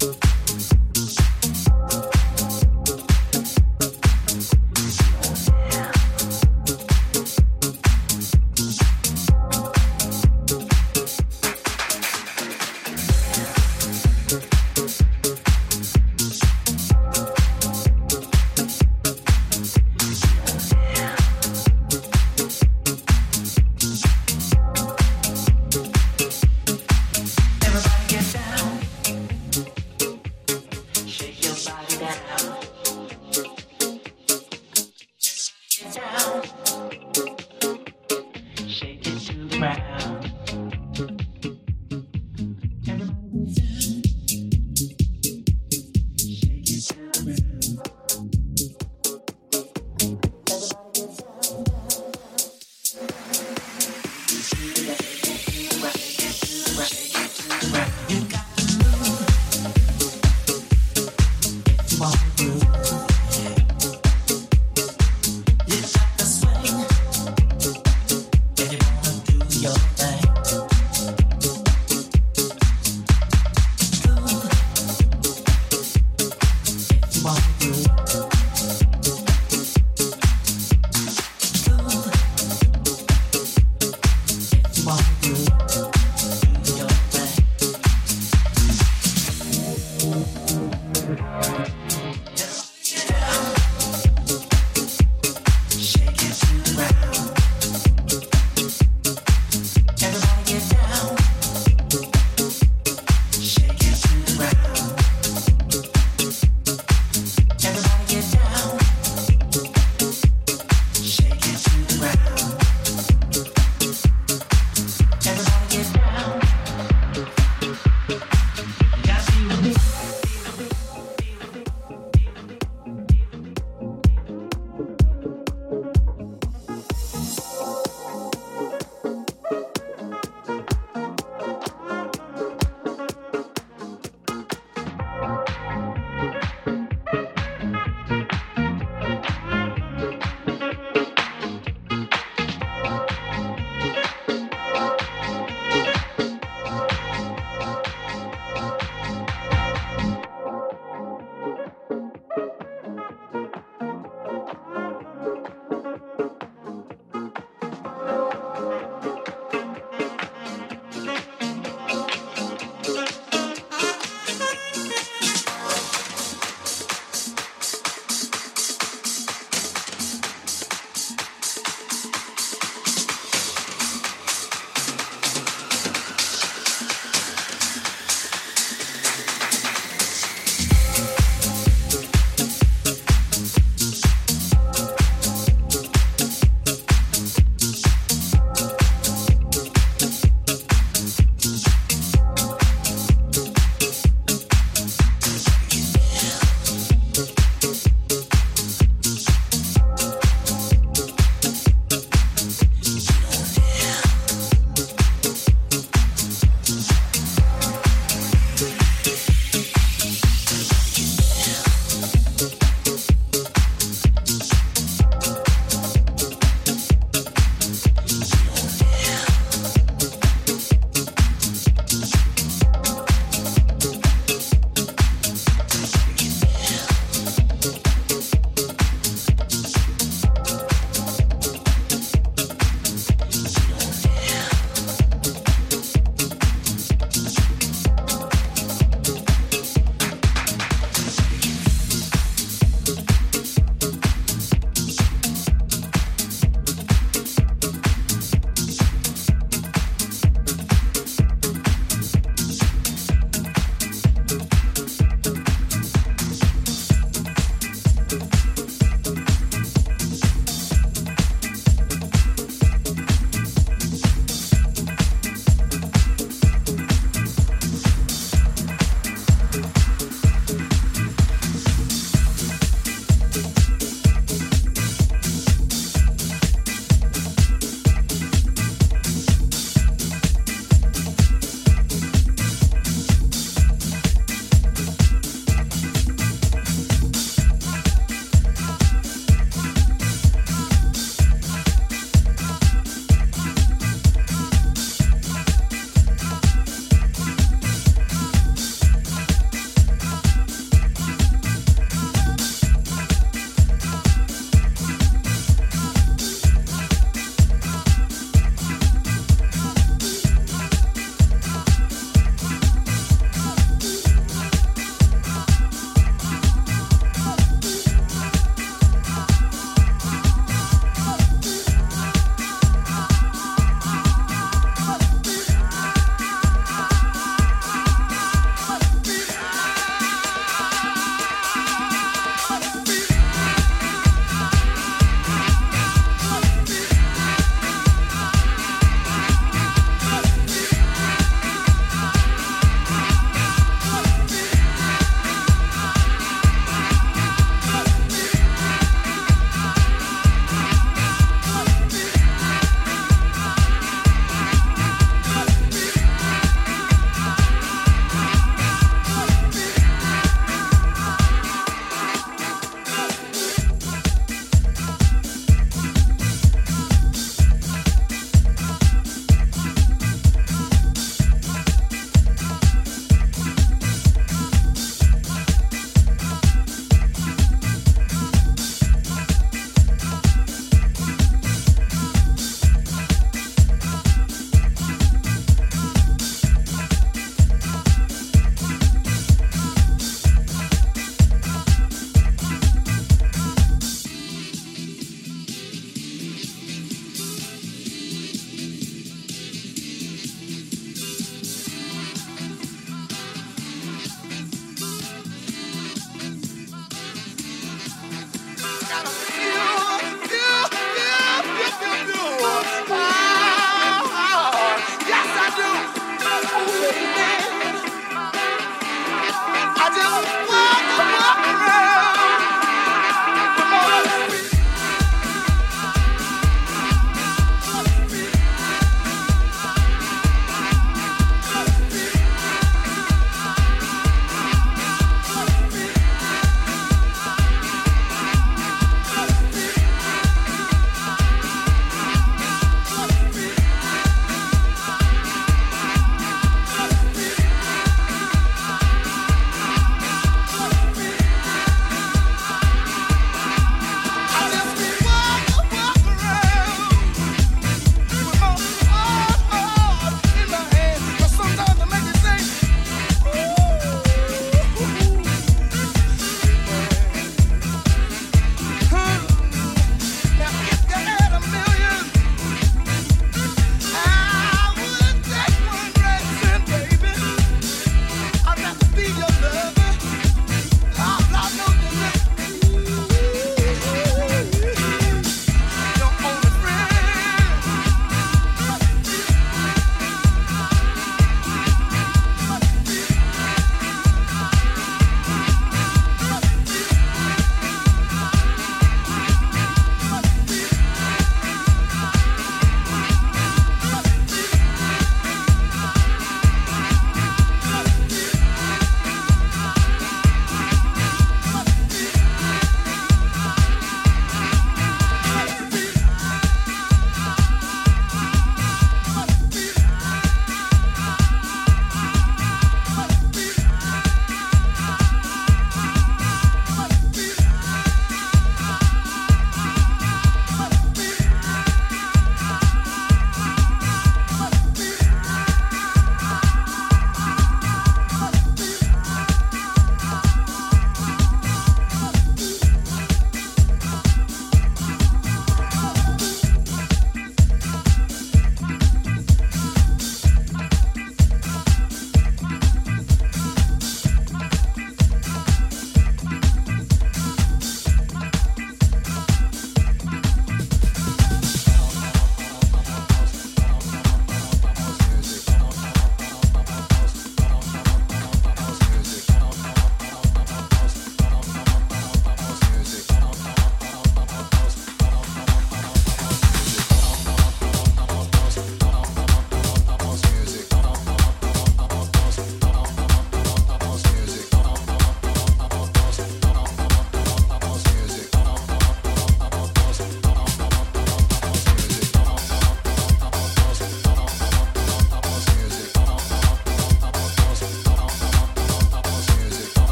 We'll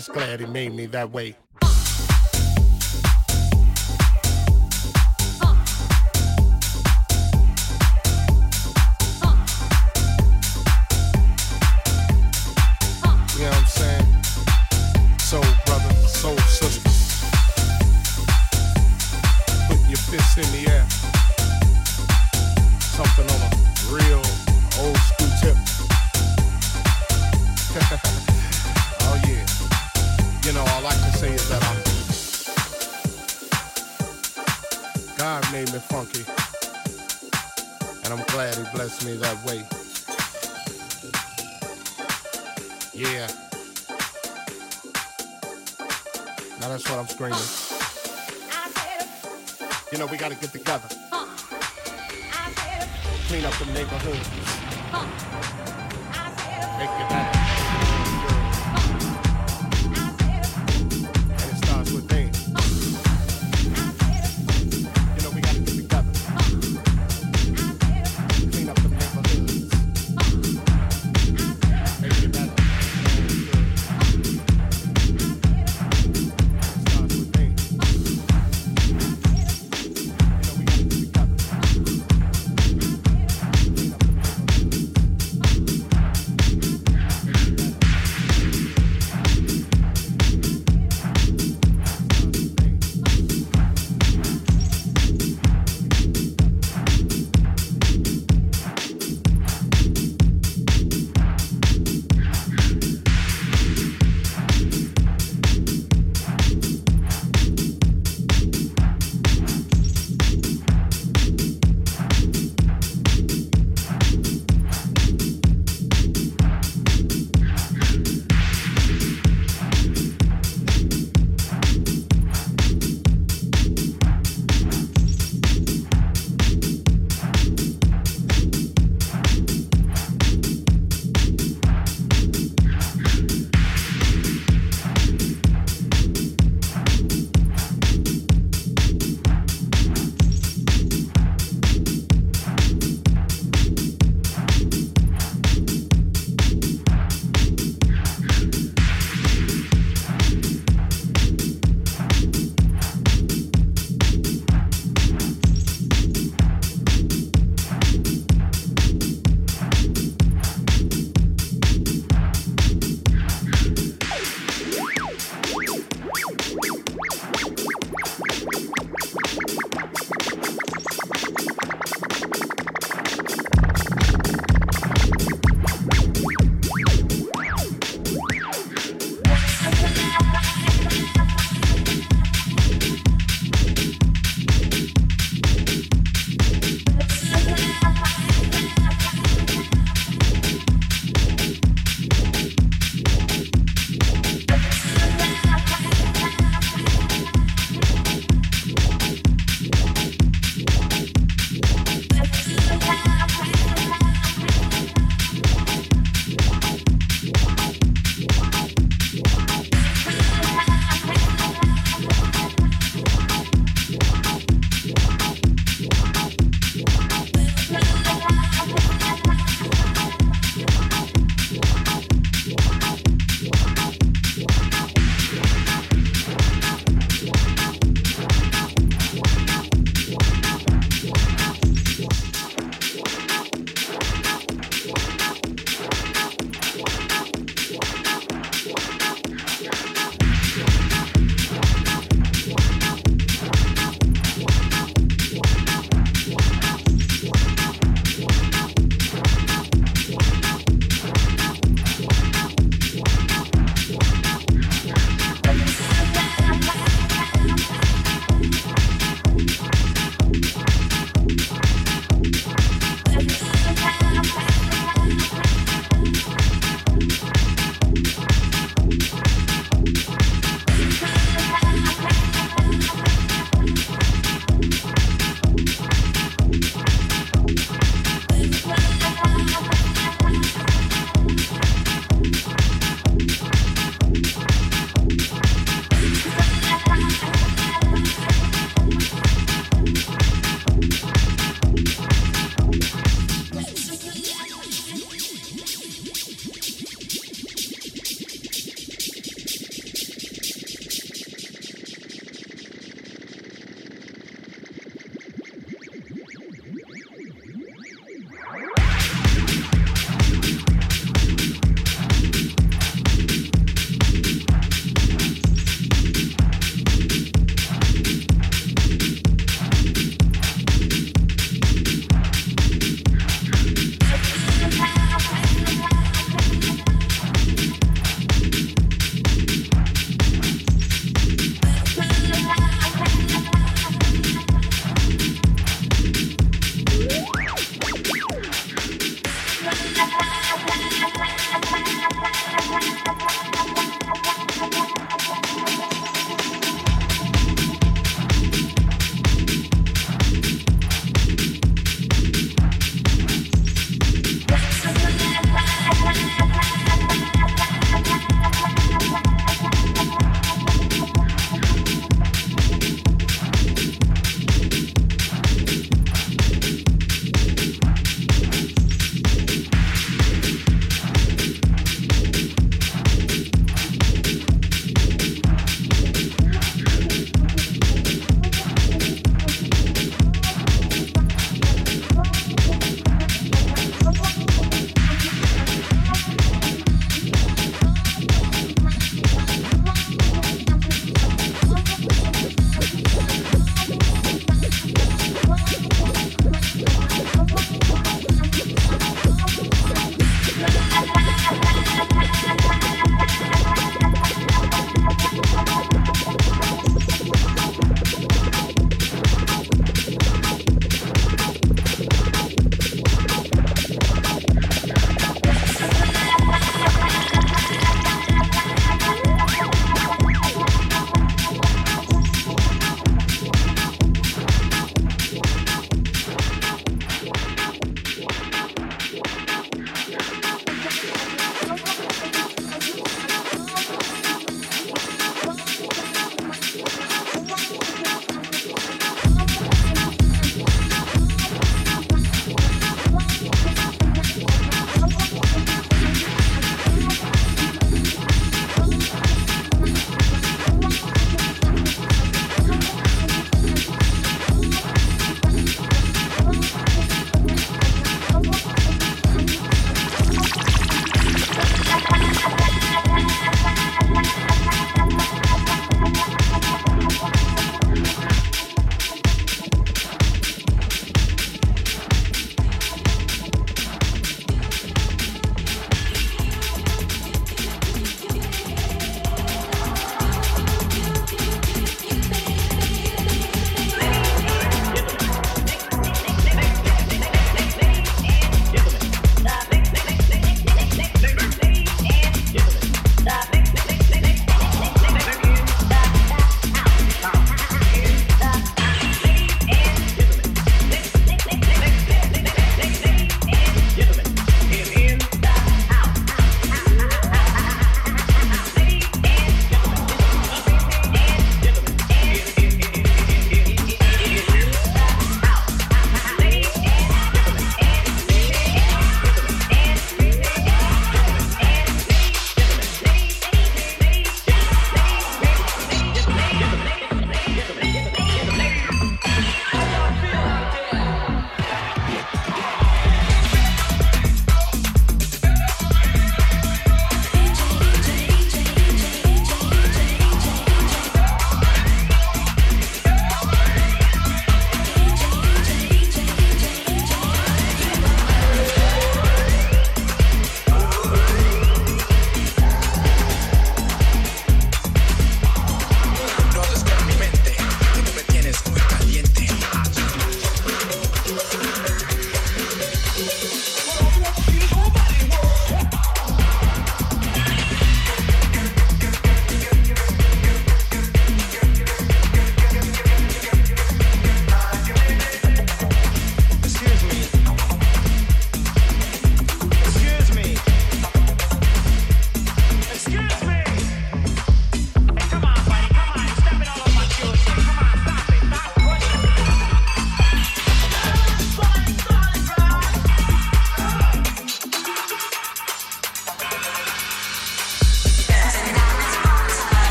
just glad he made me that way. You know we gotta get together. Huh. Clean up the neighborhood. Huh. Make it happen.